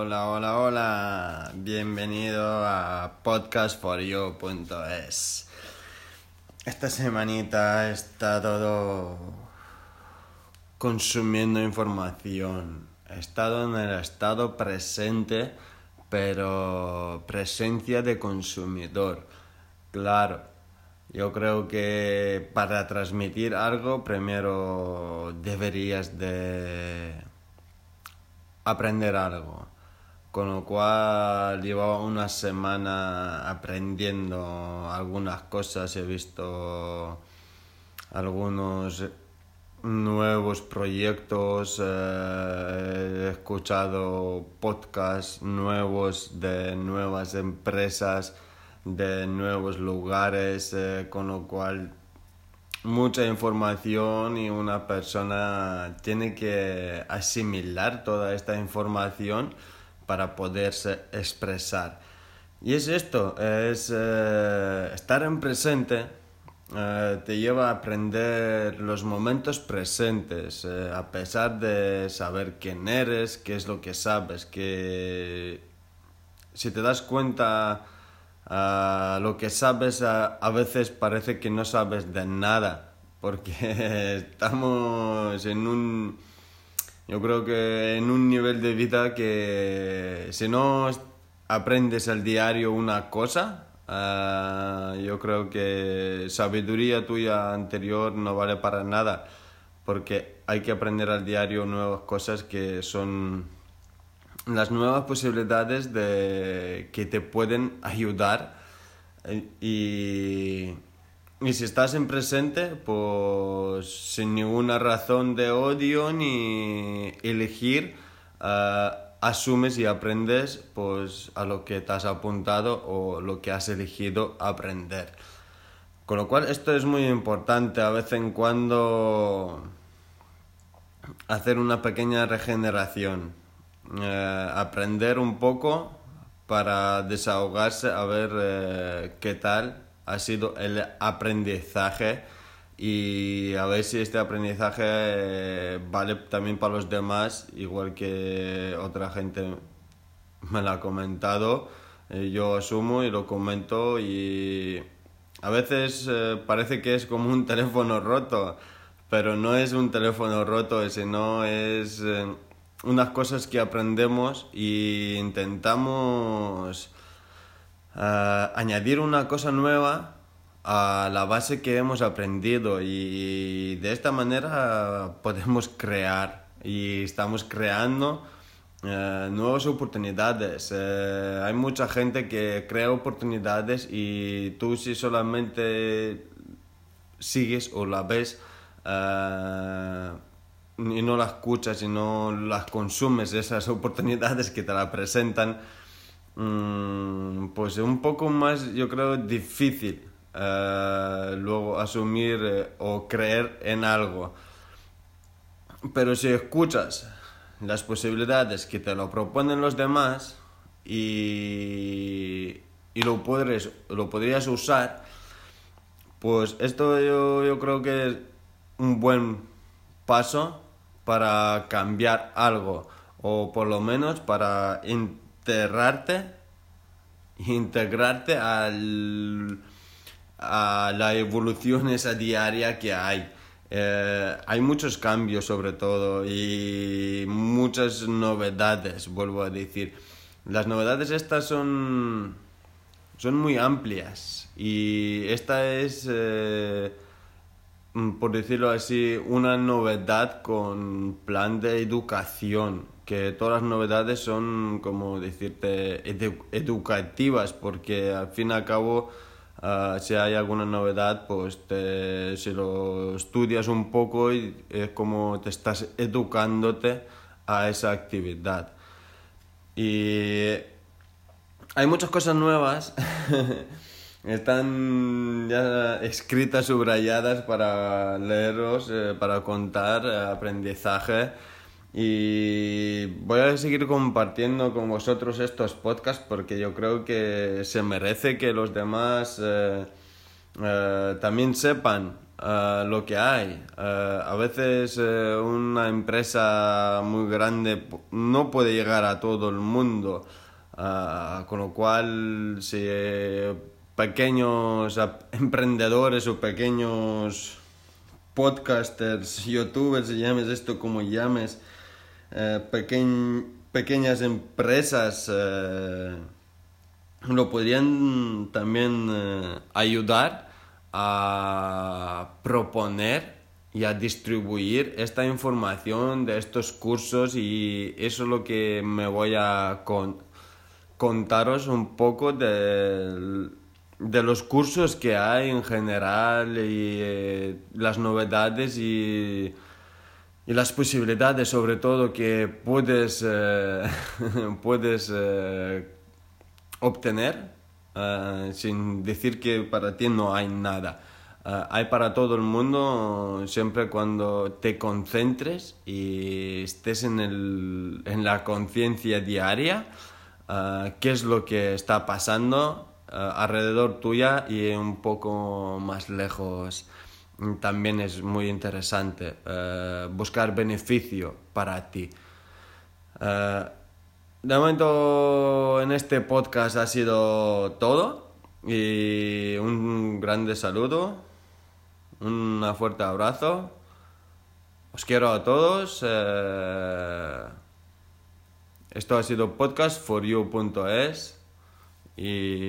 Hola, hola, hola. Bienvenido a podcastforyou.es. Esta semanita está todo consumiendo información. He estado en el estado presente, pero presencia de consumidor. Claro, yo creo que para transmitir algo primero deberías de aprender algo. Con lo cual llevaba una semana aprendiendo algunas cosas, he visto algunos nuevos proyectos, eh, he escuchado podcasts nuevos de nuevas empresas, de nuevos lugares, eh, con lo cual mucha información y una persona tiene que asimilar toda esta información para poderse expresar. Y es esto, es eh, estar en presente, eh, te lleva a aprender los momentos presentes, eh, a pesar de saber quién eres, qué es lo que sabes, que si te das cuenta Uh, lo que sabes a, a, veces parece que no sabes de nada, porque estamos en un, yo creo que en un nivel de vida que si no aprendes al diario una cosa, uh, yo creo que sabiduría tuya anterior no vale para nada, porque hay que aprender al diario nuevas cosas que son las nuevas posibilidades de que te pueden ayudar eh, y, y si estás en presente pues sin ninguna razón de odio ni elegir uh, asumes y aprendes pues a lo que te has apuntado o lo que has elegido aprender. Con lo cual esto es muy importante. A vez en cuando hacer una pequeña regeneración. Eh, aprender un poco para desahogarse a ver eh, qué tal ha sido el aprendizaje y a ver si este aprendizaje eh, vale también para los demás, igual que otra gente me lo ha comentado. yo asumo y lo comento y a veces parece que es como un teléfono roto, pero no es un teléfono roto, sino es unas cosas que aprendemos y intentamos uh, añadir una cosa nueva a la base que hemos aprendido y de esta manera podemos crear y estamos creando uh, nuevas oportunidades. Uh, hay mucha gente que crea oportunidades y tú si solamente sigues o la ves y no las escuchas y no las consumes, esas oportunidades que te la presentan, pues es un poco más, yo creo, difícil eh, luego asumir eh, o creer en algo. Pero si escuchas las posibilidades que te lo proponen los demás y, y lo, podrías, lo podrías usar, pues esto yo, yo creo que es un buen paso para cambiar algo o por lo menos para integrarte al, a la evolución esa diaria que hay. Eh, hay muchos cambios sobre todo y muchas novedades, vuelvo a decir. Las novedades estas son, son muy amplias y esta es... Eh, por decirlo así, una novedad con plan de educación, que todas las novedades son, como decirte, educativas, porque al fin y al cabo, ah, si hay alguna novedad, pues te, si lo estudias un poco y es como te estás educándote a esa actividad. Y hay muchas cosas nuevas Están ya escritas, subrayadas para leeros, eh, para contar eh, aprendizaje. Y voy a seguir compartiendo con vosotros estos podcasts porque yo creo que se merece que los demás eh, también sepan eh, lo que hay. Eh, a veces eh, una empresa muy grande no puede llegar a todo el mundo, con lo cual si pequeños emprendedores o pequeños podcasters, youtubers, llames esto como llames, pequeñas empresas lo podrían también ayudar a proponer y a distribuir esta información de estos cursos y eso es lo que me voy a contaros un poco de, de, los cursos que hay en general y eh, las novedades y, y, las posibilidades sobre todo que puedes, eh, puedes eh, obtener eh, sin decir que para ti no hay nada. Hay para todo el mundo siempre cuando te concentres y estés en, el, en la conciencia diaria, qué es lo que está pasando alrededor tuya y un poco más lejos. También es muy interesante buscar beneficio para ti. De momento en este podcast ha sido todo y un grande saludo, un fuerte abrazo. Os quiero a todos. Eh, esto ha sido podcast for you.es y